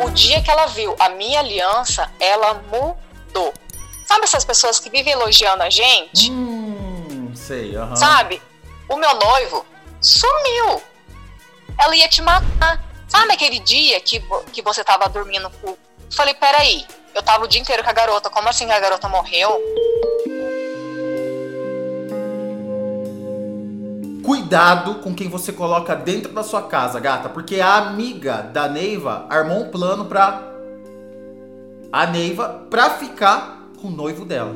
o dia que ela viu a minha aliança, ela mudou. Sabe essas pessoas que vivem elogiando a gente? Hum, sei, aham. Sabe? O meu noivo sumiu. Ela ia te matar. Sabe aquele dia que, que você tava dormindo com. Falei, peraí, eu tava o dia inteiro com a garota, como assim a garota morreu? Cuidado com quem você coloca dentro da sua casa, gata, porque a amiga da Neiva armou um plano pra a Neiva pra ficar com o noivo dela.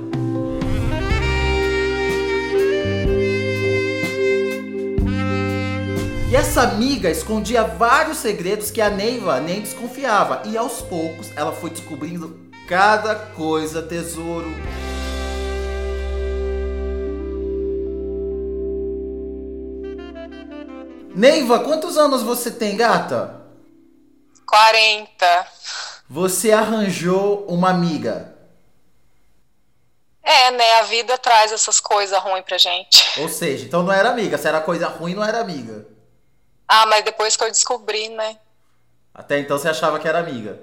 E essa amiga escondia vários segredos que a Neiva nem desconfiava. E aos poucos ela foi descobrindo cada coisa, tesouro. Neiva, quantos anos você tem, gata? 40. Você arranjou uma amiga. É, né? A vida traz essas coisas ruins pra gente. Ou seja, então não era amiga. Se era coisa ruim, não era amiga. Ah, mas depois que eu descobri, né? Até então você achava que era amiga.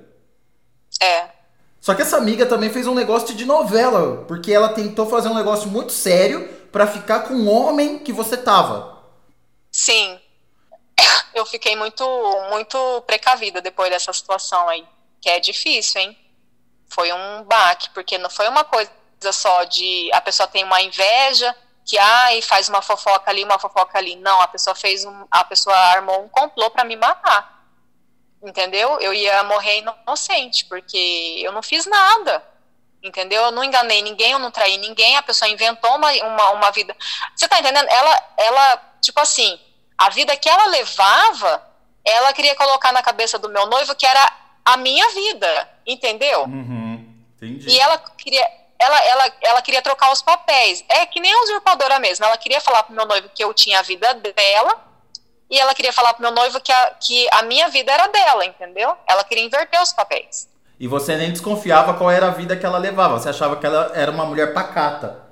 É. Só que essa amiga também fez um negócio de novela, porque ela tentou fazer um negócio muito sério pra ficar com o homem que você tava. Sim. Eu fiquei muito, muito precavida depois dessa situação aí. Que é difícil, hein? Foi um baque, porque não foi uma coisa só de a pessoa tem uma inveja, que ai, faz uma fofoca ali, uma fofoca ali. Não, a pessoa fez um, a pessoa armou um complô para me matar. Entendeu? Eu ia morrer inocente, porque eu não fiz nada. Entendeu? Eu não enganei ninguém, eu não traí ninguém, a pessoa inventou uma, uma, uma vida. Você tá entendendo? Ela, ela, tipo assim, a vida que ela levava, ela queria colocar na cabeça do meu noivo que era a minha vida, entendeu? Uhum, entendi. E ela queria, ela, ela, ela queria trocar os papéis. É que nem a usurpadora mesmo. Ela queria falar pro meu noivo que eu tinha a vida dela, e ela queria falar pro meu noivo que a, que a minha vida era dela, entendeu? Ela queria inverter os papéis. E você nem desconfiava qual era a vida que ela levava. Você achava que ela era uma mulher pacata.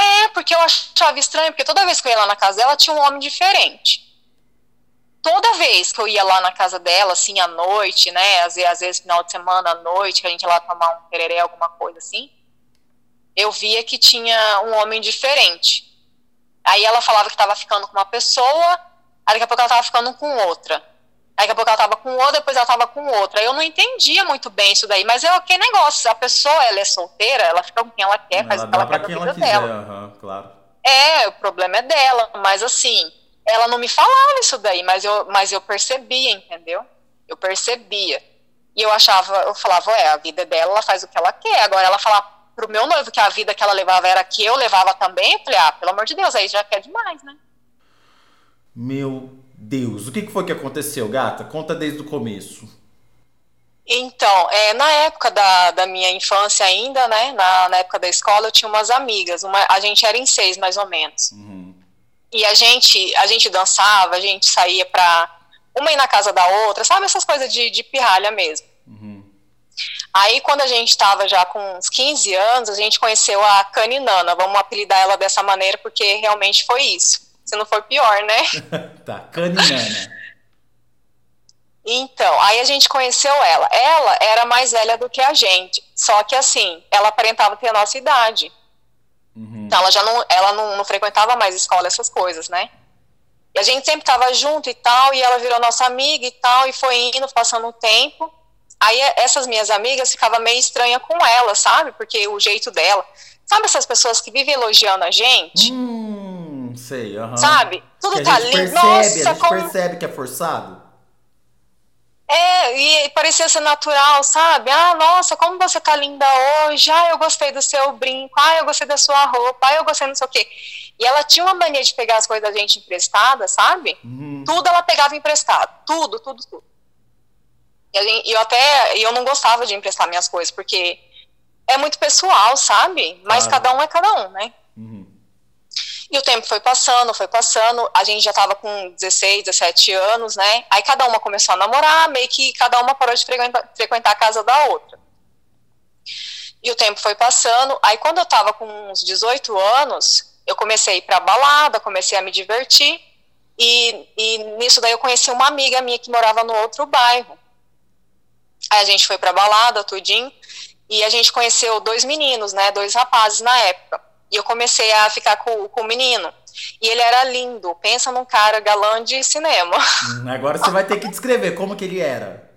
É, porque eu achava estranho, porque toda vez que eu ia lá na casa dela, tinha um homem diferente. Toda vez que eu ia lá na casa dela, assim, à noite, né, às vezes, às vezes final de semana, à noite, que a gente ia lá tomar um tereré, alguma coisa assim, eu via que tinha um homem diferente. Aí ela falava que estava ficando com uma pessoa, aí daqui a pouco ela estava ficando com outra. Daqui a pouco ela estava com outra, depois ela estava com outra. Eu não entendia muito bem isso daí, mas é o que negócio. A pessoa, ela é solteira, ela fica com quem ela quer, faz ela o que ela quer quem ela vida quiser, dela. aham, claro. É, o problema é dela, mas assim, ela não me falava isso daí, mas eu, mas eu percebia, entendeu? Eu percebia. E eu achava, eu falava, é, a vida dela, ela faz o que ela quer. Agora ela falar pro meu noivo que a vida que ela levava era que eu levava também, eu falei, ah, pelo amor de Deus, aí já quer demais, né? Meu Deus, o que foi que aconteceu, gata? Conta desde o começo. Então, é, na época da, da minha infância ainda, né, na, na época da escola, eu tinha umas amigas, uma, a gente era em seis, mais ou menos. Uhum. E a gente, a gente dançava, a gente saía pra uma ir na casa da outra, sabe essas coisas de, de pirralha mesmo. Uhum. Aí, quando a gente estava já com uns 15 anos, a gente conheceu a Caninana. Vamos apelidar ela dessa maneira, porque realmente foi isso. Se não for pior, né? tá, caninana. Então, aí a gente conheceu ela. Ela era mais velha do que a gente. Só que, assim, ela aparentava ter a nossa idade. Uhum. Então, ela já não, ela não, não frequentava mais escola, essas coisas, né? E a gente sempre tava junto e tal, e ela virou nossa amiga e tal, e foi indo, passando o tempo. Aí essas minhas amigas ficavam meio estranha com ela, sabe? Porque o jeito dela. Sabe essas pessoas que vivem elogiando a gente? Hum, sei, aham. Sabe? Tudo Que a tá lindo. percebe, a Nossa, gente como. percebe que é forçado. É, e parecia ser natural, sabe? Ah, nossa, como você tá linda hoje. Ah, eu gostei do seu brinco. Ah, eu gostei da sua roupa. Ah, eu gostei não sei o quê. E ela tinha uma mania de pegar as coisas da gente emprestada, sabe? Uhum. Tudo ela pegava emprestado. Tudo, tudo, tudo. E eu até, eu não gostava de emprestar minhas coisas, porque é muito pessoal, sabe? Mas Claro. cada um é cada um, né? Uhum. E o tempo foi passando, foi passando, a gente já tava com 16, 17 anos, né? Aí cada uma começou a namorar, meio que cada uma parou de frequentar, a casa da outra. E o tempo foi passando, aí quando eu tava com uns 18 anos, eu comecei a ir pra balada, comecei a me divertir, e, e nisso daí eu conheci uma amiga minha que morava no outro bairro. Aí a gente foi pra balada, tudinho, e a gente conheceu dois meninos, né, dois rapazes na época. E eu comecei a ficar com, com o menino. E ele era lindo. Pensa num cara galã de cinema. Hum, agora você vai ter que descrever como que ele era.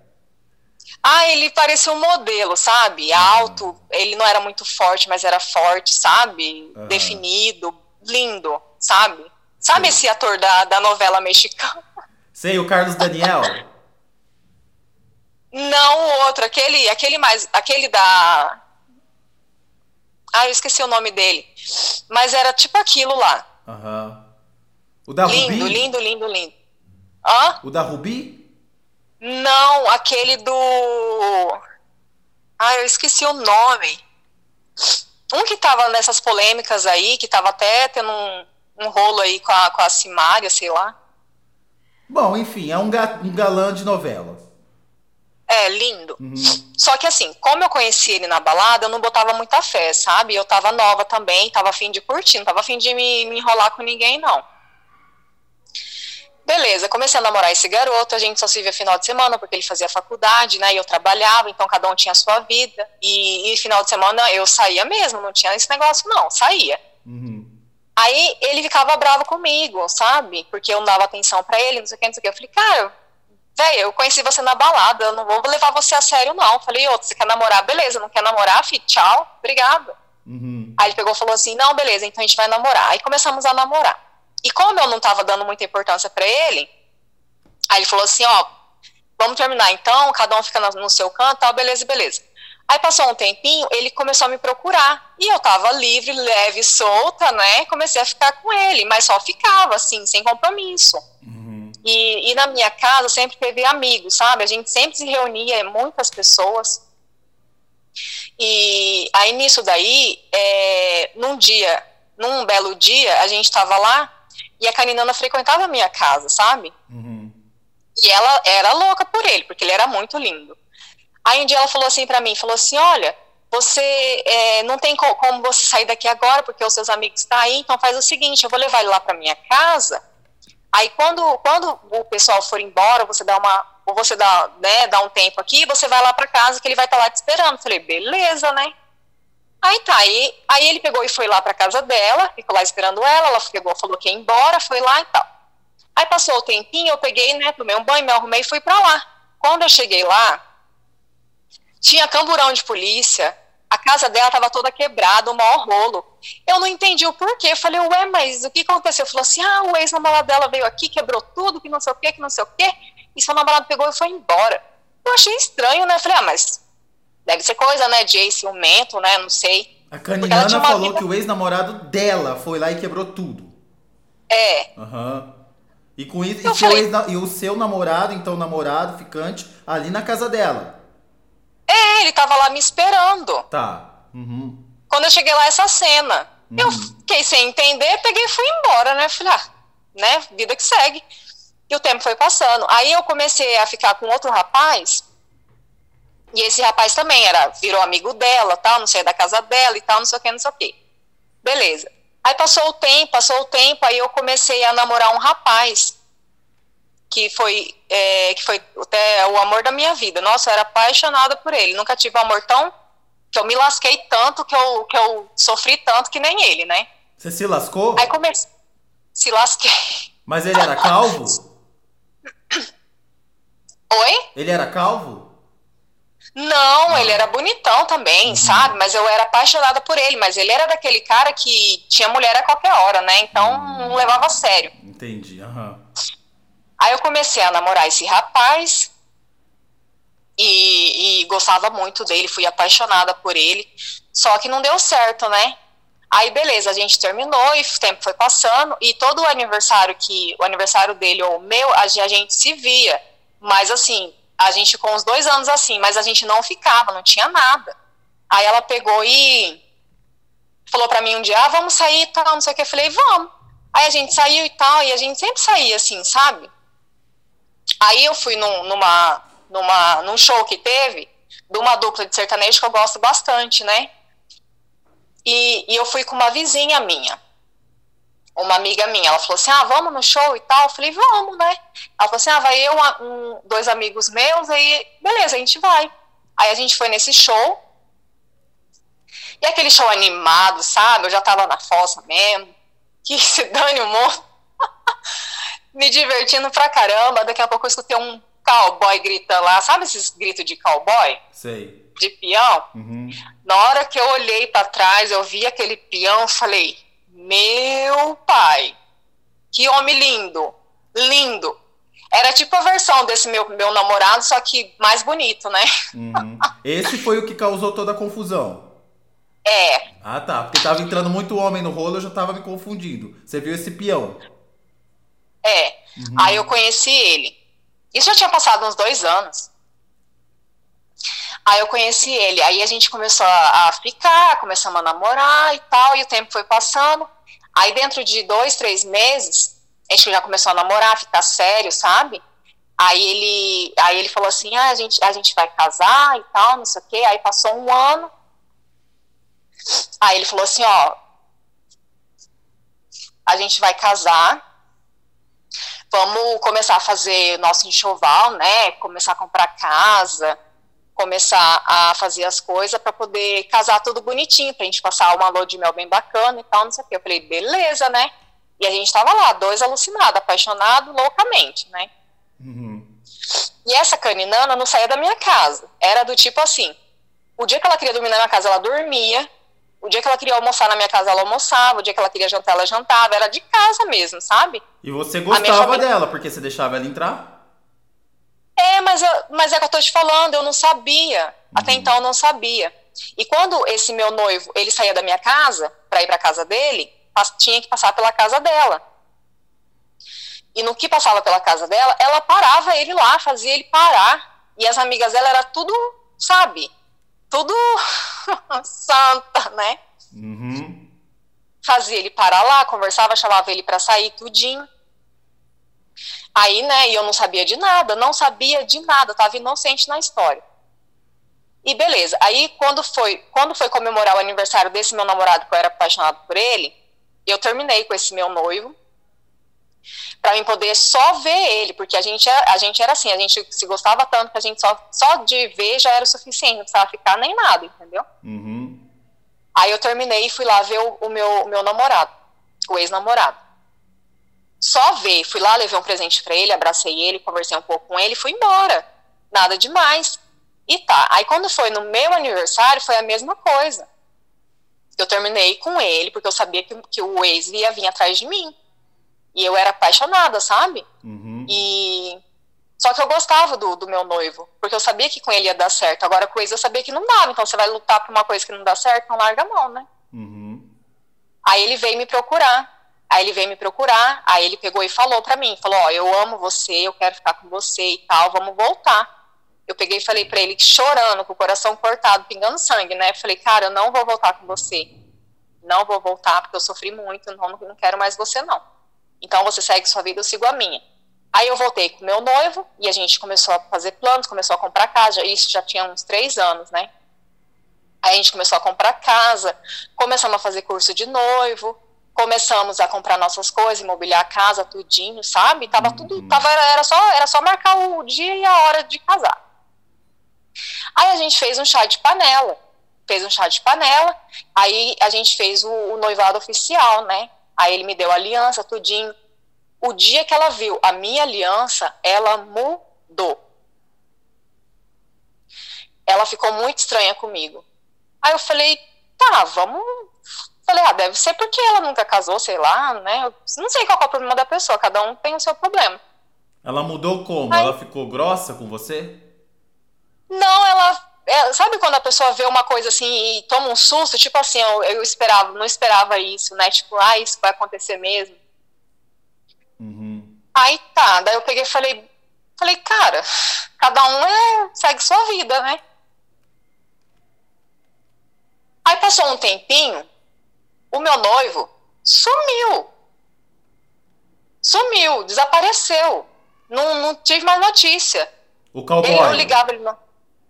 Ah, ele parecia um modelo, sabe? Uhum. Alto, ele não era muito forte, mas era forte, sabe? Uhum. Definido, lindo, sabe? Sabe Sim. esse ator da, da novela mexicana? Sei, o Carlos Daniel. Não o outro, aquele, aquele mais, aquele da. Ah, eu esqueci o nome dele. Mas era tipo aquilo lá. Aham. O da lindo, Rubi? Lindo, lindo, lindo, lindo. Hã? O da Rubi? Não, aquele do. Ah, eu esqueci o nome. Um que tava nessas polêmicas aí, que tava até tendo um, um rolo aí com a, com a Simária, sei lá. Bom, enfim, é um, ga, um galã de novela. É, lindo. Uhum. Só que assim, como eu conheci ele na balada, eu não botava muita fé, sabe? Eu tava nova também, tava afim de curtir, não tava afim de me, me enrolar com ninguém, não. Beleza, comecei a namorar esse garoto, a gente só se via final de semana, porque ele fazia faculdade, né, e eu trabalhava, então cada um tinha a sua vida, e, e final de semana eu saía mesmo, não tinha esse negócio não, saía. Uhum. Aí ele ficava bravo comigo, sabe, porque eu não dava atenção para ele, não sei o que, não sei o que, eu falei, cara, velho, eu conheci você na balada, eu não vou levar você a sério não, falei, outro, você quer namorar, beleza, não quer namorar, fi, tchau, obrigado. Uhum. Aí ele pegou e falou assim, não, beleza, então a gente vai namorar, aí começamos a namorar. E como eu não estava dando muita importância para ele, aí ele falou assim, ó, vamos terminar então, cada um fica no seu canto, tal, beleza, beleza. Aí passou um tempinho, ele começou a me procurar. E eu tava livre, leve, solta, né? Comecei a ficar com ele, mas só ficava, assim, sem compromisso. Uhum. E, e na minha casa sempre teve amigos, sabe? A gente sempre se reunia, muitas pessoas. E aí nisso daí, é, num dia, num belo dia, a gente tava lá e a Caninana frequentava a minha casa, sabe? Uhum. E ela era louca por ele, porque ele era muito lindo. Aí um dia ela falou assim para mim, falou assim, olha, você é, não tem co como você sair daqui agora, porque os seus amigos estão tá aí, então faz o seguinte, eu vou levar ele lá para minha casa, aí quando, quando o pessoal for embora, você dá uma, ou você dá, né, dá um tempo aqui, você vai lá para casa que ele vai estar tá lá te esperando. falei, beleza, né? Aí tá, aí, aí ele pegou e foi lá pra casa dela, ficou lá esperando ela, ela pegou, falou que ia embora, foi lá e tal. Aí passou o tempinho, eu peguei, né, tomei um banho, me arrumei e fui pra lá. Quando eu cheguei lá, tinha camburão de polícia, a casa dela tava toda quebrada, o maior rolo. Eu não entendi o porquê, eu falei, ué, mas o que aconteceu? Falou assim, ah, o ex-namorado dela veio aqui, quebrou tudo, que não sei o quê, que não sei o quê, e seu namorado pegou e foi embora. Eu achei estranho, né, eu falei, ah, mas Deve ser coisa, né, de ex-ciumento, né, não sei. A Canilana falou vida... que o ex-namorado dela foi lá e quebrou tudo. É. Aham. Uhum. E com isso, e, falei... e, o seu namorado, então namorado, ficante, ali na casa dela. É, ele tava lá me esperando. Tá. Uhum. Quando eu cheguei lá, essa cena. Uhum. Eu fiquei sem entender, peguei e fui embora, né? Falei, ah, né? Vida que segue. E o tempo foi passando. Aí eu comecei a ficar com outro rapaz e esse rapaz também era, virou amigo dela, tal, não sei da casa dela e tal, não sei o que, não sei o que. Beleza. Aí passou o tempo, passou o tempo, aí eu comecei a namorar um rapaz que foi, é, que foi até o amor da minha vida. Nossa, eu era apaixonada por ele. Nunca tive um amor tão que eu me lasquei tanto, que eu, que eu sofri tanto que nem ele, né? Você se lascou? Aí comecei. Se lasquei. Mas ele era calvo? Oi? Ele era calvo? Não, ele era bonitão também, uhum. sabe? Mas eu era apaixonada por ele. Mas ele era daquele cara que tinha mulher a qualquer hora, né? Então uhum. não levava a sério. Entendi, aham. Uhum. Aí eu comecei a namorar esse rapaz e, e, gostava muito dele, fui apaixonada por ele. Só que não deu certo, né? Aí beleza, a gente terminou e o tempo foi passando e todo o aniversário que o aniversário dele ou o meu, a gente se via. Mas assim, a gente com uns dois anos assim, mas a gente não ficava, não tinha nada. Aí ela pegou e falou para mim um dia, ah, vamos sair e tal, não sei o que. Eu falei, vamos. Aí a gente saiu e tal, e a gente sempre saía assim, sabe? Aí eu fui num, numa, numa, num show que teve, de uma dupla de sertanejo que eu gosto bastante, né? E, e eu fui com uma vizinha minha uma amiga minha, ela falou assim, ah, vamos no show e tal, eu falei, vamos, né, ela falou assim, ah, vai eu, um, dois amigos meus, aí, beleza, a gente vai, Aí a gente foi nesse show. E aquele show animado, sabe? Eu já tava na fossa mesmo. Que se dane o mundo. Me divertindo pra caramba. Daqui a pouco eu escutei um cowboy gritando lá. Sabe esses gritos de cowboy? Sei. De peão? Uhum. Na hora que eu olhei para trás, eu vi aquele peão, falei: Meu pai, que homem lindo, lindo. Era tipo a versão desse meu, meu namorado, só que mais bonito, né? Uhum. Esse foi o que causou toda a confusão. É. Ah, tá. Porque tava entrando muito homem no rolo, eu já tava me confundindo. Você viu esse peão? É. Uhum. Aí eu conheci ele. Isso já tinha passado uns dois anos. Aí eu conheci ele, aí a gente começou a, ficar, começamos a namorar e tal, e o tempo foi passando. Aí dentro de dois, três meses, a gente já começou a namorar, a ficar sério, sabe? Aí ele, aí ele falou assim, ah, a gente, a gente vai casar e tal, não sei o quê. Aí passou um ano. Aí ele falou assim, ó, a gente vai casar, vamos começar a fazer nosso enxoval, né? Começar a comprar casa, começar a fazer as coisas para poder casar tudo bonitinho, pra gente passar uma lua de mel bem bacana e tal, não sei o que. Eu falei, beleza, né? E a gente tava lá, dois alucinados, apaixonados loucamente, né? Uhum. E essa caninana não saía da minha casa. Era do tipo assim: o dia que ela queria dormir na minha casa, ela dormia. O dia que ela queria almoçar na minha casa, ela almoçava. O dia que ela queria jantar, ela jantava. Era de casa mesmo, sabe? E você gostava família... dela, porque você deixava ela entrar? É, mas, mas é que eu tô te falando, eu não sabia. Uhum. Até então eu não sabia. E quando esse meu noivo, ele saía da minha casa para ir para casa dele, tinha que passar pela casa dela. E no que passava pela casa dela, ela parava ele lá, fazia ele parar. E as amigas dela era tudo, sabe? Tudo santa, né? Uhum. Fazia ele parar lá, conversava, chamava ele para sair, tudinho. Aí, né, e eu não sabia de nada, não sabia de nada, tava inocente na história. E beleza, aí quando foi, quando foi comemorar o aniversário desse meu namorado, que eu era apaixonado por ele, eu terminei com esse meu noivo, para mim poder só ver ele, porque a gente, a gente era assim, a gente se gostava tanto que a gente só, só de ver já era o suficiente, não precisava ficar nem nada, entendeu? Uhum. Aí eu terminei e fui lá ver o, o meu, o meu namorado, o ex-namorado só ver. Fui lá, levei um presente para ele, abracei ele, conversei um pouco com ele, fui embora. Nada demais. E tá. Aí quando foi no meu aniversário, foi a mesma coisa. Eu terminei com ele, porque eu sabia que, que o ex ia vir atrás de mim. E eu era apaixonada, sabe? Uhum. E. Só que eu gostava do, do meu noivo, porque eu sabia que com ele ia dar certo. Agora com ex eu sabia que não dava. Então você vai lutar por uma coisa que não dá certo, não larga a mão, né? Uhum. Aí ele veio me procurar. Aí ele veio me procurar, aí ele pegou e falou para mim, falou, ó, eu amo você, eu quero ficar com você e tal, vamos voltar. Eu peguei e falei para ele, chorando, com o coração cortado, pingando sangue, né? falei, cara, eu não vou voltar com você. Não vou voltar porque eu sofri muito, não, não quero mais você não. Então você segue sua vida, eu sigo a minha. Aí eu voltei com meu noivo e a gente começou a fazer planos, começou a comprar casa. Isso já tinha uns três anos, né? Aí a gente começou a comprar casa, começamos a fazer curso de noivo, começamos a comprar nossas coisas, imobiliar a casa, tudinho, sabe? Tava uhum. tudo, tava, era, só, era só marcar o dia e a hora de casar. Aí a gente fez um chá de panela, fez um chá de panela, aí a gente fez o, o noivado oficial, né? Aí ele me deu a aliança, tudinho. O dia que ela viu a minha aliança, ela mudou. Ela ficou muito estranha comigo. Aí eu falei, tá, vamos Falei, ah, deve ser porque ela nunca casou, sei lá, né? Eu não sei qual é o problema da pessoa, cada um tem o seu problema. Ela mudou como? Aí, ela ficou grossa com você? Não, ela. É, sabe quando a pessoa vê uma coisa assim e toma um susto? Tipo assim, eu, eu esperava, não esperava isso, né? Tipo, ah, isso vai acontecer mesmo. Uhum. Aí tá, daí eu peguei e falei, falei, cara, cada um é, segue sua vida, né? Aí passou um tempinho, o meu noivo sumiu. Sumiu, desapareceu. Não, não tive mais notícia. O cowboy. Ele, eu ligava, ele não.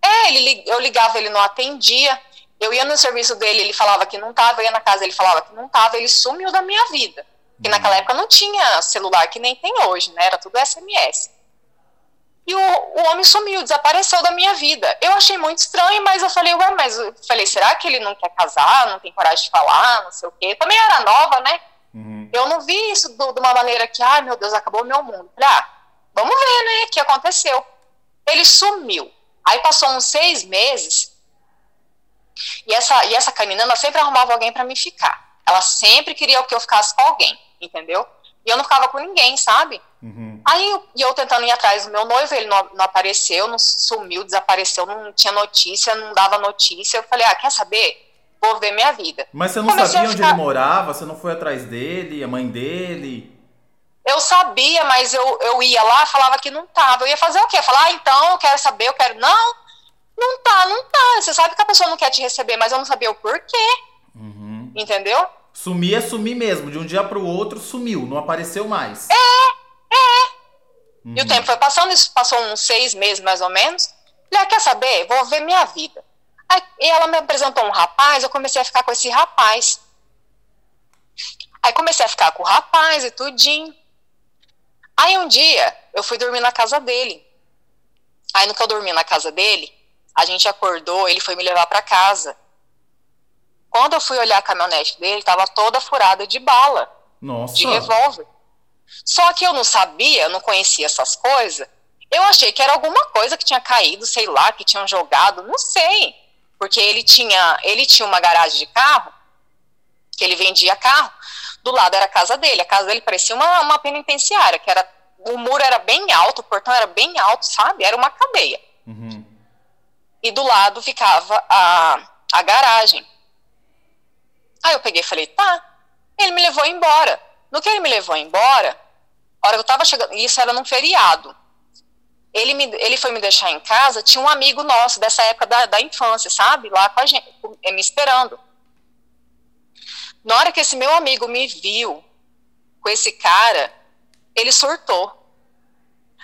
É, ele, eu ligava, ele não atendia. Eu ia no serviço dele, ele falava que não estava, eu ia na casa, ele falava que não estava, ele sumiu da minha vida. Porque hum. naquela época não tinha celular que nem tem hoje, né? Era tudo SMS. E o, o homem sumiu, desapareceu da minha vida. Eu achei muito estranho, mas eu falei, ué, mas eu falei, será que ele não quer casar, não tem coragem de falar, não sei o quê? Também era nova, né? Uhum. Eu não vi isso do, de uma maneira que, ai meu Deus, acabou o meu mundo. Falei, ah, vamos ver, né, o que aconteceu. Ele sumiu. Aí passou uns seis meses, e essa, e essa caninana sempre arrumava alguém para me ficar. Ela sempre queria que eu ficasse com alguém, entendeu? E eu não ficava com ninguém, sabe? Uhum. Aí eu, eu tentando ir atrás do meu noivo, ele não, não, apareceu, não sumiu, desapareceu, não tinha notícia, não dava notícia. Eu falei, ah, quer saber? Vou ver minha vida. Mas você não Comecei sabia onde ele morava? Você não foi atrás dele, a mãe dele? Eu sabia, mas eu, eu ia lá, falava que não tava. Eu ia fazer o quê? Falar, ah, então, eu quero saber, eu quero. Não, não tá, não tá. Você sabe que a pessoa não quer te receber, mas eu não sabia o porquê. Uhum. Entendeu? Sumir é sumir mesmo. De um dia para o outro sumiu, não apareceu mais. É, é. Uhum. E o uhum. tempo foi passando, isso passou uns seis meses mais ou menos. Falei, ah, quer saber? Vou ver minha vida. Aí, e ela me apresentou um rapaz, eu comecei a ficar com esse rapaz. Aí comecei a ficar com o rapaz e tudinho. Aí um dia eu fui dormir na casa dele. Aí no que eu dormi na casa dele, a gente acordou, ele foi me levar para casa. Quando eu fui olhar a caminhonete dele, estava toda furada de bala. Nossa. De revólver. Só que eu não sabia, eu não conhecia essas coisas. Eu achei que era alguma coisa que tinha caído, sei lá, que tinham jogado, não sei. Porque ele tinha, ele tinha uma garagem de carro, que ele vendia carro. Do lado era a casa dele. A casa dele parecia uma, uma penitenciária, que era o muro era bem alto, o portão era bem alto, sabe? Era uma cadeia. Uhum. E do lado ficava a, a garagem. Aí eu peguei e falei, tá. Ele me levou embora. No que ele me levou embora, a hora que eu tava chegando, isso era num feriado. Ele, me, ele foi me deixar em casa, tinha um amigo nosso dessa época da, da infância, sabe? Lá com a gente, me esperando. Na hora que esse meu amigo me viu com esse cara, ele surtou.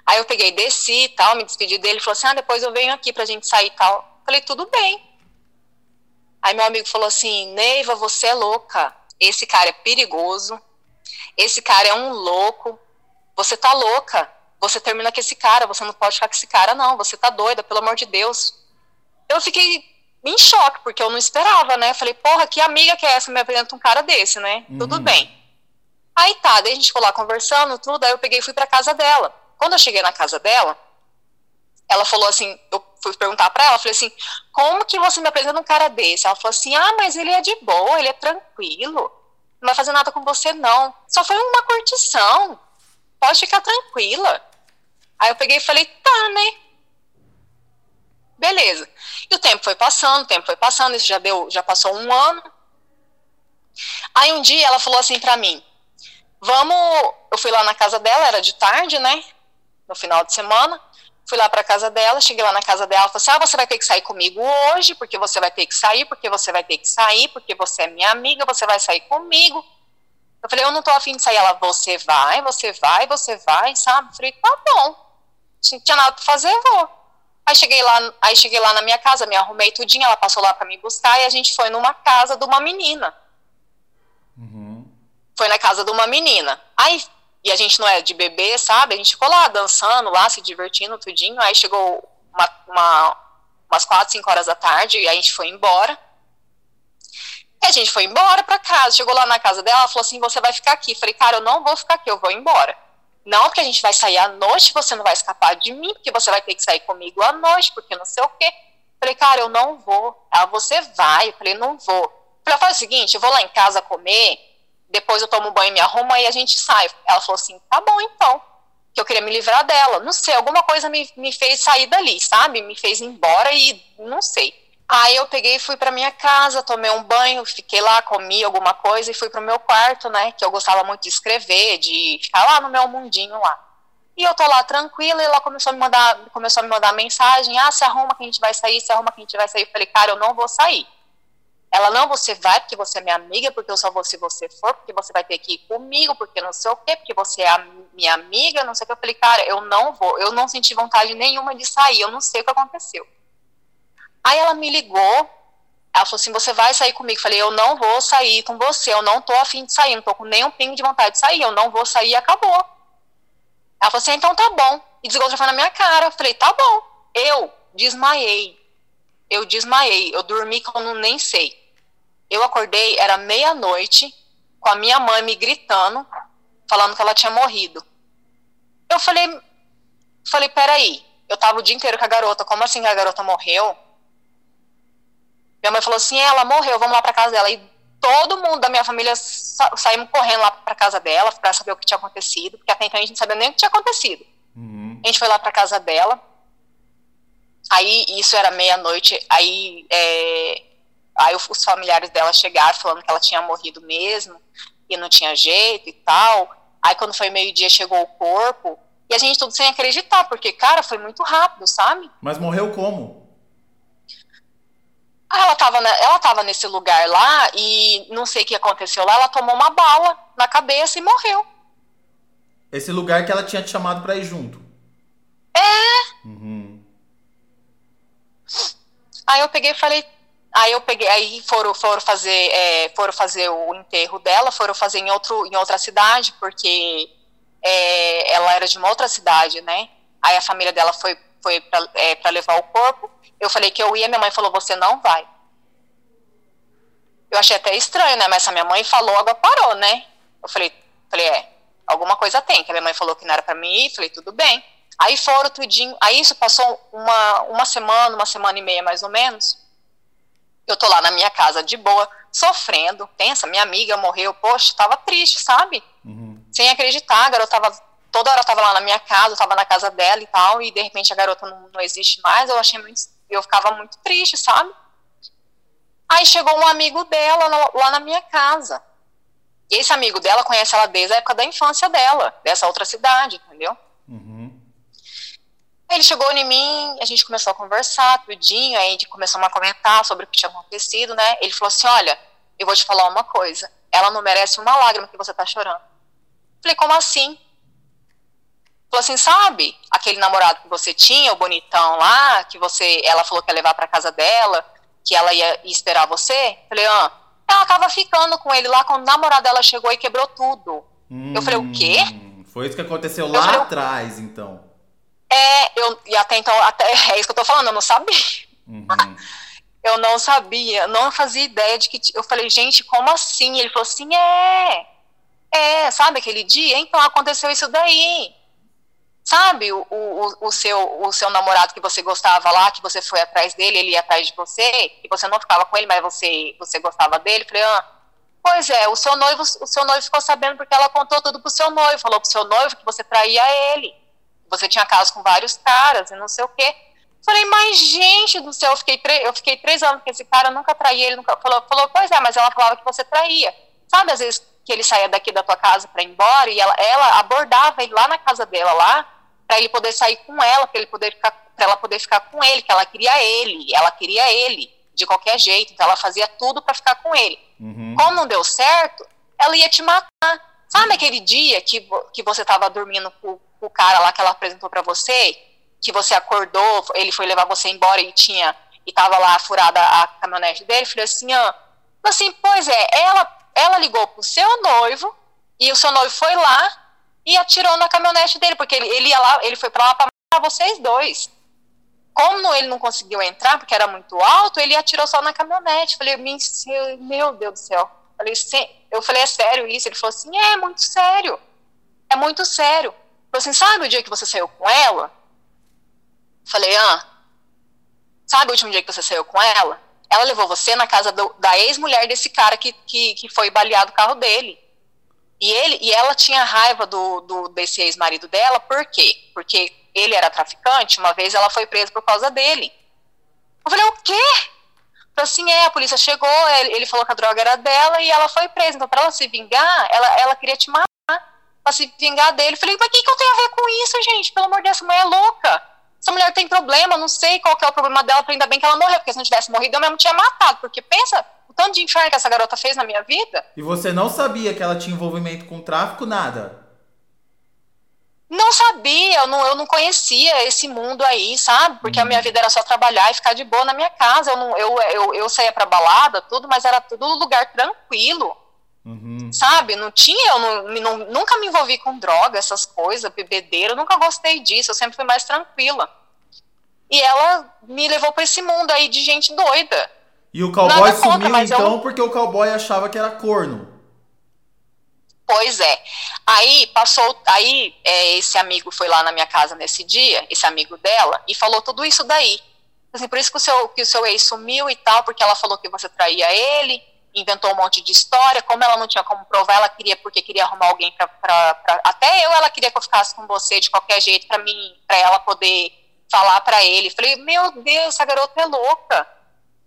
Aí eu peguei, desci e tal, me despedi dele, falou assim: ah, depois eu venho aqui pra gente sair e tal. Falei, tudo bem. Aí meu amigo falou assim: Neiva, você é louca. Esse cara é perigoso. Esse cara é um louco. Você tá louca. Você termina com esse cara. Você não pode ficar com esse cara, não. Você tá doida, pelo amor de Deus. Eu fiquei em choque, porque eu não esperava, né? Falei, porra, que amiga que é essa? Me apresenta um cara desse, né? Uhum. Tudo bem. Aí tá, daí a gente ficou lá conversando, tudo. Aí eu peguei e fui pra casa dela. Quando eu cheguei na casa dela, ela falou assim, eu fui perguntar para ela, falei assim, como que você me apresenta um cara desse? Ela falou assim, ah, mas ele é de boa, ele é tranquilo, não vai fazer nada com você não, só foi uma curtição, pode ficar tranquila. Aí eu peguei e falei, tá, né? Beleza. E o tempo foi passando, o tempo foi passando, isso já deu, já passou um ano. Aí um dia ela falou assim para mim, vamos, eu fui lá na casa dela, era de tarde, né? No final de semana. Fui lá para casa dela, cheguei lá na casa dela, falei assim: "Ah, você vai ter que sair comigo hoje, porque você vai ter que sair, porque você vai ter que sair, porque você é minha amiga, você vai sair comigo". Eu falei: "Eu não tô afim de sair". Ela: "Você vai, você vai, você vai", sabe? Eu falei: "Tá bom". Não tinha nada para fazer, vou. Aí cheguei lá, aí cheguei lá na minha casa, me arrumei tudinho, ela passou lá para me buscar e a gente foi numa casa de uma menina. Uhum. Foi na casa de uma menina. Aí e a gente não é de bebê, sabe? A gente ficou lá dançando, lá se divertindo, tudinho. Aí chegou uma, uma, umas quatro, cinco horas da tarde e a gente foi embora. E a gente foi embora para casa. Chegou lá na casa dela, ela falou assim: Você vai ficar aqui. Falei, cara, eu não vou ficar aqui, eu vou embora. Não, porque a gente vai sair à noite, você não vai escapar de mim, porque você vai ter que sair comigo à noite, porque não sei o quê. Falei, cara, eu não vou. Ela, você vai. Eu falei, não vou. Falei, faz o seguinte, eu vou lá em casa comer, depois eu tomo banho e me arrumo, aí a gente sai. Ela falou assim, tá bom então, que eu queria me livrar dela. Não sei, alguma coisa me, me fez sair dali, sabe? Me fez ir embora e não sei. Aí eu peguei e fui para minha casa, tomei um banho, fiquei lá, comi alguma coisa e fui pro meu quarto, né? Que eu gostava muito de escrever, de ficar lá no meu mundinho lá. E eu tô lá tranquila e ela começou a me mandar, começou a me mandar mensagem: "Ah, se arruma que a gente vai sair, se arruma que a gente vai sair". Eu falei: "Cara, eu não vou sair". Ela, não, você vai porque você é minha amiga, porque eu só vou se você for, porque você vai ter que ir comigo, porque não sei o quê, porque você é minha amiga, não sei o que. Eu falei, cara, eu não vou, eu não senti vontade nenhuma de sair, eu não sei o que aconteceu. Aí ela me ligou, ela falou assim, você vai sair comigo? Eu falei, eu não vou sair com você, eu não tô afim de sair, não tô com nenhum pingo de vontade de sair, eu não vou sair e acabou. Ela falou assim, então tá bom. e desligou o telefone na minha cara. Eu falei, tá bom. Eu desmaiei. Eu desmaiei. Eu dormi como nem sei. Eu acordei, era meia-noite, com a minha mãe me gritando, falando que ela tinha morrido. Eu falei, falei, peraí, eu tava o dia inteiro com a garota, como assim que a garota morreu? Minha mãe falou assim, ela morreu, vamos lá pra casa dela. E todo mundo da minha família sa saímos correndo lá pra casa dela pra saber o que tinha acontecido, porque até então a gente não sabia nem o que tinha acontecido. Uhum. A gente foi lá pra casa dela, aí isso era meia-noite, aí, é, aí os familiares dela chegaram falando que ela tinha morrido mesmo, e não tinha jeito e tal. Aí quando foi meio-dia chegou o corpo, e a gente tudo sem acreditar, porque, cara, foi muito rápido, sabe? Mas morreu como? Ah, ela tava, na, ela tava nesse lugar lá e não sei o que aconteceu lá, ela tomou uma bala na cabeça e morreu. Esse lugar que ela tinha te chamado pra ir junto. É. Uhum. Aí eu peguei e falei. Aí eu peguei, aí foram, foram fazer, é, foram fazer o enterro dela, foram fazer em, outro, em outra cidade, porque é, ela era de uma outra cidade, né? Aí a família dela foi, foi para é, levar o corpo. Eu falei que eu ia, minha mãe falou: você não vai. Eu achei até estranho, né? Mas a minha mãe falou, agora parou, né? Eu falei, falei, é, alguma coisa tem. Que a minha mãe falou que não era para mim ir, falei, tudo bem. Aí foram tudinho. Aí isso passou uma, uma semana, uma semana e meia mais ou menos. Eu tô lá na minha casa de boa, sofrendo. Pensa, minha amiga morreu, poxa, tava triste, sabe? Uhum. Sem acreditar, a garota tava toda hora tava lá na minha casa, eu tava na casa dela e tal, e de repente a garota não, não existe mais, eu achei muito, eu ficava muito triste, sabe? Aí chegou um amigo dela lá na minha casa. E esse amigo dela conhece ela desde a época da infância dela, dessa outra cidade, entendeu? Uhum. Ele chegou em mim, a gente começou a conversar, tudinho, aí a gente começou a comentar sobre o que tinha acontecido, né? Ele falou assim: Olha, eu vou te falar uma coisa, ela não merece uma lágrima que você tá chorando. Falei, como assim? Falou assim, sabe? Aquele namorado que você tinha, o bonitão lá, que você, ela falou que ia levar para casa dela, que ela ia, ia esperar você. Falei, ah, ela tava ficando com ele lá quando o namorado dela chegou e quebrou tudo. Hum, eu falei, o quê? Hum, foi isso que aconteceu lá falei, atrás, então. É, eu, e até então, até, é isso que eu tô falando, eu não sabia. Uhum. eu não sabia, não fazia ideia de que. Eu falei, gente, como assim? Ele falou assim, é. É, sabe aquele dia? Então aconteceu isso daí. Sabe o, o, o, seu, o seu namorado que você gostava lá, que você foi atrás dele, ele ia atrás de você, que você não ficava com ele, mas você, você gostava dele? Falei, ah, pois é, o seu noivo, o seu noivo ficou sabendo porque ela contou tudo pro seu noivo, falou pro seu noivo que você traía ele, você tinha casos com vários caras e não sei o quê. Falei, mas gente do céu, eu fiquei, eu fiquei três anos com esse cara, nunca traí ele, nunca falou, falou, pois é, mas ela falava que você traía. Sabe, às vezes que ele saía daqui da tua casa para ir embora e ela, ela abordava ele lá na casa dela lá para ele poder sair com ela, para ele poder ficar, para ela poder ficar com ele, que ela queria ele, ela queria ele de qualquer jeito, então ela fazia tudo para ficar com ele. Uhum. Como não deu certo, ela ia te matar. Sabe aquele dia que, que você estava dormindo com, com, o cara lá que ela apresentou para você, que você acordou, ele foi levar você embora e tinha e tava lá furada a caminhonete dele, falei assim, assim, pois é, ela ela ligou pro seu noivo e o seu noivo foi lá e atirou na caminhonete dele, porque ele, ele ia lá, ele foi para lá para matar vocês dois. Como ele não conseguiu entrar, porque era muito alto, ele atirou só na caminhonete. Falei, meu Deus do céu. Falei, eu falei, é sério isso? Ele falou assim, é, é muito sério. É muito sério. Falei assim, sabe o dia que você saiu com ela? Falei, ah, sabe o último dia que você saiu com ela? Ela levou você na casa do, da ex-mulher desse cara que, que, que foi baleado o carro dele. E, ele, e ela tinha raiva do, do desse ex-marido dela, por quê? Porque ele era traficante, uma vez ela foi presa por causa dele. Eu falei, o quê? Assim, é, a polícia chegou, ele falou que a droga era dela e ela foi presa. Então, para ela se vingar, ela, ela queria te matar, pra se vingar dele. Eu falei, mas o que, que eu tenho a ver com isso, gente? Pelo amor de Deus, essa mulher é louca. Essa mulher tem problema, não sei qual que é o problema dela, ainda bem que ela morreu, porque se não tivesse morrido, eu mesmo tinha matado. Porque pensa, tanto de inferno que essa garota fez na minha vida. E você não sabia que ela tinha envolvimento com tráfico, nada? Não sabia, eu não, eu não conhecia esse mundo aí, sabe? Porque a minha uhum. vida era só trabalhar e ficar de boa na minha casa. Eu, não, eu, eu, eu saía pra balada, tudo, mas era tudo lugar tranquilo. Uhum. Sabe? Não tinha, eu não, não, nunca me envolvi com droga, essas coisas, bebedeira, eu nunca gostei disso, eu sempre fui mais tranquila. E ela me levou para esse mundo aí de gente doida. E o cowboy Nada sumiu contra, então eu... porque o cowboy achava que era corno. Pois é. Aí passou, aí é, esse amigo foi lá na minha casa nesse dia, esse amigo dela, e falou tudo isso daí. Assim, por isso que o, seu, que o seu ex sumiu e tal, porque ela falou que você traía ele, inventou um monte de história, como ela não tinha como provar, ela queria, porque queria arrumar alguém pra, pra, pra até eu, ela queria que eu ficasse com você de qualquer jeito, pra mim, pra ela poder falar para ele. Falei, meu Deus, essa garota é louca.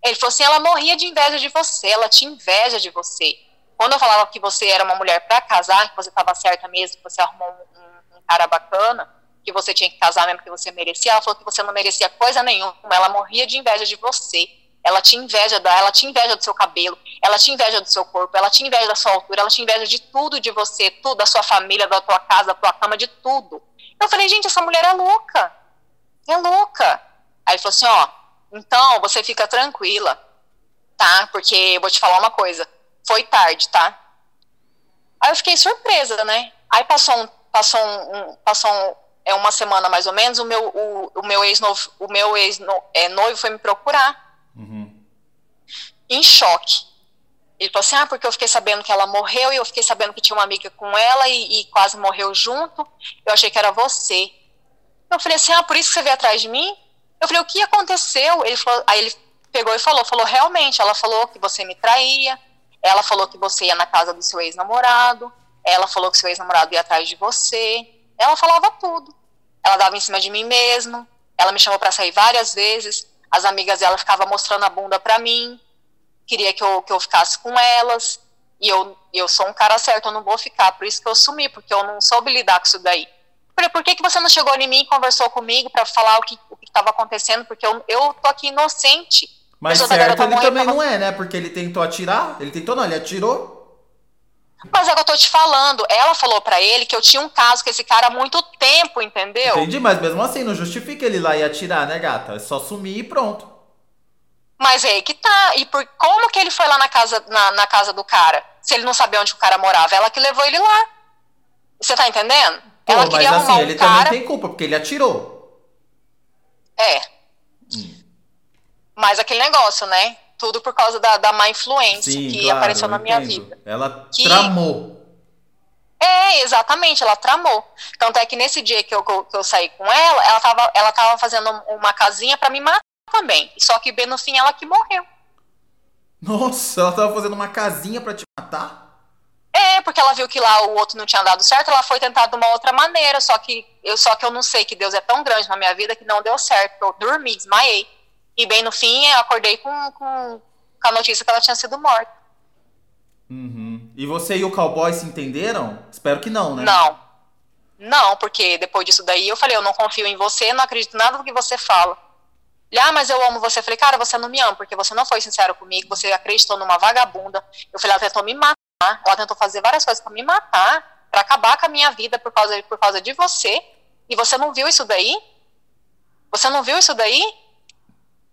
Ele falou assim, ela morria de inveja de você, ela tinha inveja de você. Quando eu falava que você era uma mulher para casar, que você estava certa mesmo, que você arrumou um, um, cara bacana, que você tinha que casar mesmo que você merecia, ela falou que você não merecia coisa nenhuma, ela morria de inveja de você. Ela tinha inveja da, ela tinha inveja do seu cabelo, ela tinha inveja do seu corpo, ela tinha inveja da sua altura, ela tinha inveja de tudo de você, tudo da sua família, da tua casa, da tua cama, de tudo. Eu falei, gente, essa mulher é louca. É louca. Aí ele falou assim, ó, então você fica tranquila, tá? Porque eu vou te falar uma coisa. Foi tarde, tá? Aí eu fiquei surpresa, né? Aí passou um, passou um, passou um, é uma semana mais ou menos, o meu, o, o meu ex noivo, o meu ex no, é, noivo foi me procurar. Uhum. Em choque. Ele falou assim: ah, porque eu fiquei sabendo que ela morreu e eu fiquei sabendo que tinha uma amiga com ela e, e quase morreu junto. Eu achei que era você. Eu falei assim: ah, por isso que você veio atrás de mim? Eu falei: o que aconteceu? Ele falou, aí ele pegou e falou: falou, realmente, ela falou que você me traía, ela falou que você ia na casa do seu ex-namorado, ela falou que seu ex-namorado ia atrás de você. Ela falava tudo. Ela dava em cima de mim mesmo. Ela me chamou para sair várias vezes. As amigas dela ficavam mostrando a bunda para mim. Queria que eu, que eu ficasse com elas. E eu, eu sou um cara certo, eu não vou ficar. Por isso que eu sumi, porque eu não soube lidar com isso daí. Por que, que você não chegou em mim e conversou comigo para falar o que estava acontecendo? Porque eu, eu tô aqui inocente. Mas certo ele também tava... não é, né? Porque ele tentou atirar. Ele tentou não, ele atirou. Mas é o que eu tô te falando. Ela falou para ele que eu tinha um caso com esse cara há muito tempo, entendeu? Entendi, mas mesmo assim, não justifica ele lá e atirar, né, gata? É só sumir e pronto. Mas é aí que tá. E por como que ele foi lá na casa, na, na casa do cara? Se ele não sabia onde o cara morava? Ela que levou ele lá. Você tá entendendo? Pô, ela queria mas assim, ele um também tem culpa, porque ele atirou. É. Hum. Mas aquele negócio, né? Tudo por causa da, da má influência Sim, que claro, apareceu na minha vida. Ela que... tramou. É, exatamente, ela tramou. Tanto é que nesse dia que eu, que eu saí com ela, ela tava, ela tava fazendo uma casinha para me matar também. Só que bem no fim ela que morreu. Nossa, ela tava fazendo uma casinha para te matar? É, porque ela viu que lá o outro não tinha dado certo, ela foi tentar de uma outra maneira, só que eu só que eu não sei que Deus é tão grande na minha vida que não deu certo. Eu dormi, desmaiei. E bem no fim, eu acordei com, com, com a notícia que ela tinha sido morta. Uhum. E você e o cowboy se entenderam? Espero que não, né? Não. Não, porque depois disso daí eu falei, eu não confio em você, não acredito nada do que você fala. Ele, ah, mas eu amo você. Eu falei, cara, você não me ama, porque você não foi sincero comigo, você acreditou numa vagabunda. Eu falei, ela tentou me matar, ela tentou fazer várias coisas para me matar, para acabar com a minha vida por causa, por causa de você. E você não viu isso daí? Você não viu isso daí?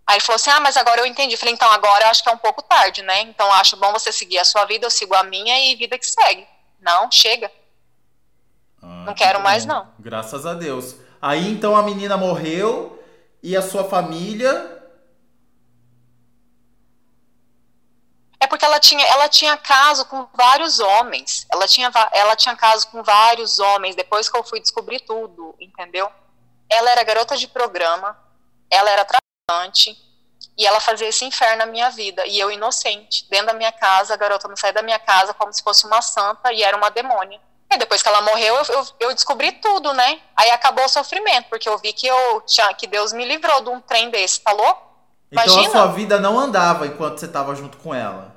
Aí ele falou assim: Ah, mas agora eu entendi. falei: Então agora eu acho que é um pouco tarde, né? Então acho bom você seguir a sua vida, eu sigo a minha e vida que segue. Não, chega. Ah, não quero mais, não. Graças a Deus. Aí então a menina morreu e a sua família. É porque ela tinha, ela tinha caso com vários homens. Ela tinha, ela tinha caso com vários homens, depois que eu fui descobrir tudo, entendeu? Ela era garota de programa, ela era e ela fazia esse inferno na minha vida. E eu, inocente, dentro da minha casa, a garota não saía da minha casa como se fosse uma santa e era uma demônia. E depois que ela morreu, eu, eu, eu, descobri tudo, né? Aí acabou o sofrimento, porque eu vi que, eu tinha, que Deus me livrou de um trem desse, falou? Imagina. Então a sua vida não andava enquanto você estava junto com ela?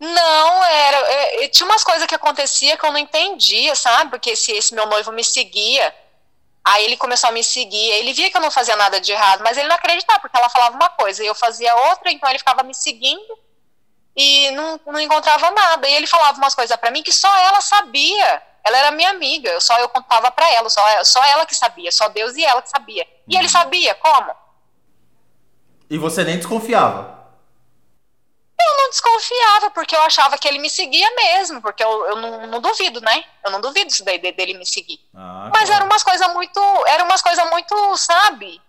Não, era. É, tinha umas coisas que acontecia que eu não entendia, sabe? Porque esse, esse meu noivo me seguia. Aí ele começou a me seguir, ele via que eu não fazia nada de errado, mas ele não acreditava, porque ela falava uma coisa e eu fazia outra, então ele ficava me seguindo e não, não encontrava nada. E ele falava umas coisas para mim que só ela sabia. Ela era minha amiga, só eu contava para ela, só, só ela que sabia, só Deus e ela que sabia. E uhum. ele sabia, como? E você nem desconfiava? Eu não desconfiava, porque eu achava que ele me seguia mesmo, porque eu, eu não, não duvido, né? Eu não duvido isso daí dele me seguir. Ah, Mas claro. era umas coisas muito. Era umas coisas muito, sabe?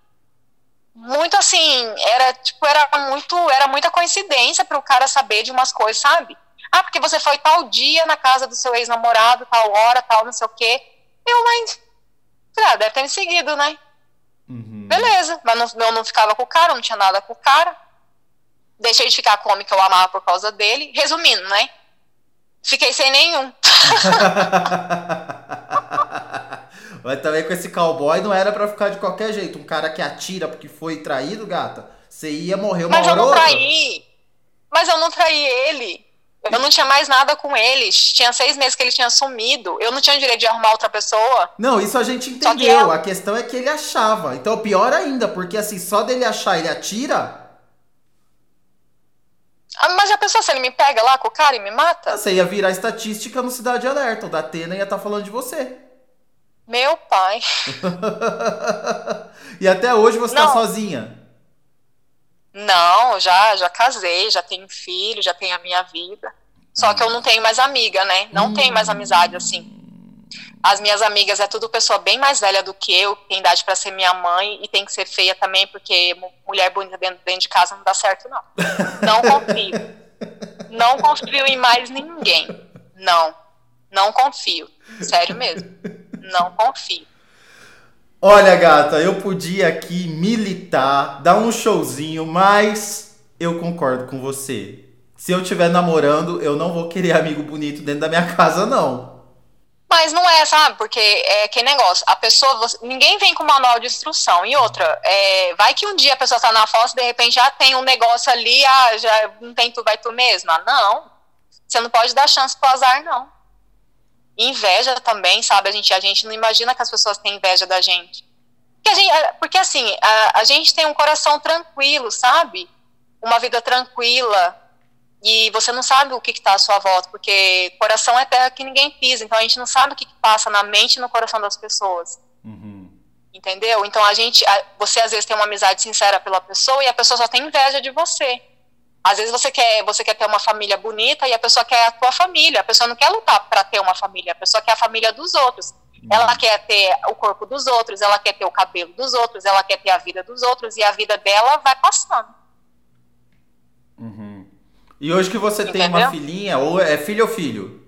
Muito assim, era tipo, era muito, era muita coincidência para o cara saber de umas coisas, sabe? Ah, porque você foi tal dia na casa do seu ex-namorado, tal hora, tal, não sei o quê. Eu, mas. Ah, deve ter me seguido, né? Uhum. Beleza, mas não, eu não ficava com o cara, não tinha nada com o cara. Deixei de ficar com o homem que eu amava por causa dele. Resumindo, né? Fiquei sem nenhum. Mas também com esse cowboy não era para ficar de qualquer jeito. Um cara que atira porque foi traído, gata. Você ia morrer uma Mas hora eu não traí. Mas eu não traí ele. Eu não tinha mais nada com ele. Tinha seis meses que ele tinha sumido. Eu não tinha direito de arrumar outra pessoa. Não, isso a gente entendeu. A questão é que ele achava. Então, pior ainda, porque assim, só dele achar ele atira. Ah, mas a pessoa, se ele me pega lá com o cara e me mata? Você ia virar estatística no Cidade Alerta. O da Atena ia estar tá falando de você. Meu pai. e até hoje você tá não. tá sozinha? Não, já, já casei, já tenho filho, já tenho a minha vida. Só que eu não tenho mais amiga, né? Não hum. tenho mais amizade assim. As minhas amigas é tudo pessoa bem mais velha do que eu, tem idade para ser minha mãe e tem que ser feia também, porque mulher bonita dentro, dentro de casa não dá certo, não. Não confio. não confio em mais ninguém. Não. Não confio. Sério mesmo. Não confio. Olha, gata, eu podia aqui militar, dar um showzinho, mas eu concordo com você. Se eu estiver namorando, eu não vou querer amigo bonito dentro da minha casa, não. Mas não é, sabe? Porque é que negócio. A pessoa. Você, ninguém vem com manual de instrução. E outra, é, vai que um dia a pessoa tá na e de repente já tem um negócio ali, ah, já não tem tu, vai tu mesma. Não. Você não pode dar chance pro azar, não. Inveja também, sabe? A gente, a gente não imagina que as pessoas têm inveja da gente. Porque, gente, é, porque assim, a, a gente tem um coração tranquilo, sabe? Uma vida tranquila. E você não sabe o que está à sua volta, porque coração é terra que ninguém pisa. Então a gente não sabe o que, que passa na mente e no coração das pessoas. Uhum. Entendeu? Então a gente, você às vezes tem uma amizade sincera pela pessoa e a pessoa só tem inveja de você. Às vezes você quer, você quer ter uma família bonita e a pessoa quer a tua família. A pessoa não quer lutar para ter uma família, a pessoa quer a família dos outros. Uhum. Ela quer ter o corpo dos outros, ela quer ter o cabelo dos outros, ela quer ter a vida dos outros e a vida dela vai passando. Uhum. E hoje que você Entendeu? tem uma filhinha, ou é filho ou filho?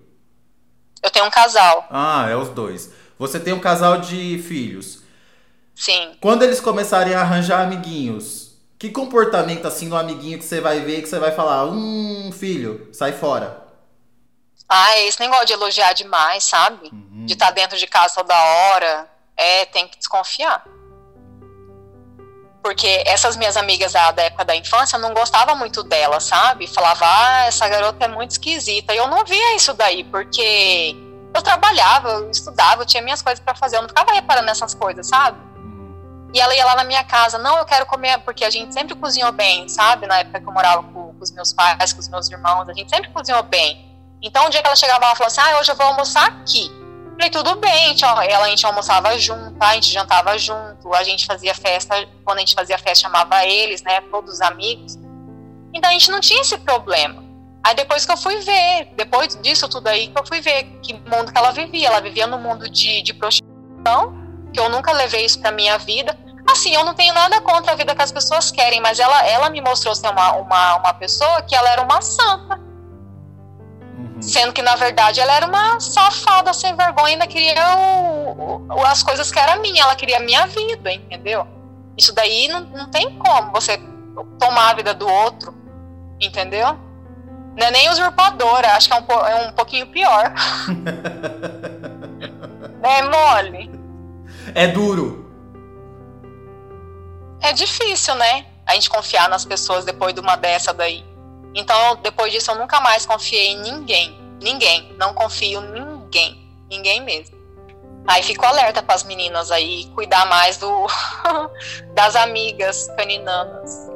Eu tenho um casal. Ah, é os dois. Você tem um casal de filhos. Sim. Quando eles começarem a arranjar amiguinhos, que comportamento assim no amiguinho que você vai ver que você vai falar, hum, filho, sai fora? Ah, é esse negócio de elogiar demais, sabe? Uhum. De estar tá dentro de casa toda hora. É, tem que desconfiar. Porque essas minhas amigas da, da época da infância não gostava muito dela, sabe? Falava, ah, essa garota é muito esquisita. E eu não via isso daí, porque eu trabalhava, eu estudava, eu tinha minhas coisas para fazer, eu não ficava reparando nessas coisas, sabe? E ela ia lá na minha casa, não, eu quero comer, porque a gente sempre cozinhou bem, sabe? Na época que eu morava com, com os meus pais, com os meus irmãos, a gente sempre cozinhou bem. Então, um dia que ela chegava ela falou assim: ah, hoje eu vou almoçar aqui. Eu falei, tudo bem, ela, a gente almoçava junto, a gente jantava junto, a gente fazia festa, quando a gente fazia festa, chamava eles, né, todos os amigos. Então, a gente não tinha esse problema. Aí, depois que eu fui ver, depois disso tudo aí, que eu fui ver que mundo que ela vivia. Ela vivia no mundo de, de prostituição, que eu nunca levei isso pra minha vida. Assim, eu não tenho nada contra a vida que as pessoas querem, mas ela, ela me mostrou ser uma, uma, uma pessoa que ela era uma santa. Uhum. Sendo que, na verdade, ela era uma safada sem vergonha, ainda queria o, o, as coisas que era minha, ela queria a minha vida, entendeu? Isso daí não, não tem como você tomar a vida do outro, entendeu? Não é nem usurpadora, acho que é um, é um pouquinho pior. é mole. É duro. É difícil, né? A gente confiar nas pessoas depois de uma dessa daí. Então, depois disso, eu nunca mais confiei em ninguém. Ninguém. Não confio em ninguém. Ninguém mesmo. Aí fico alerta para as meninas aí, cuidar mais do das amigas caninanas.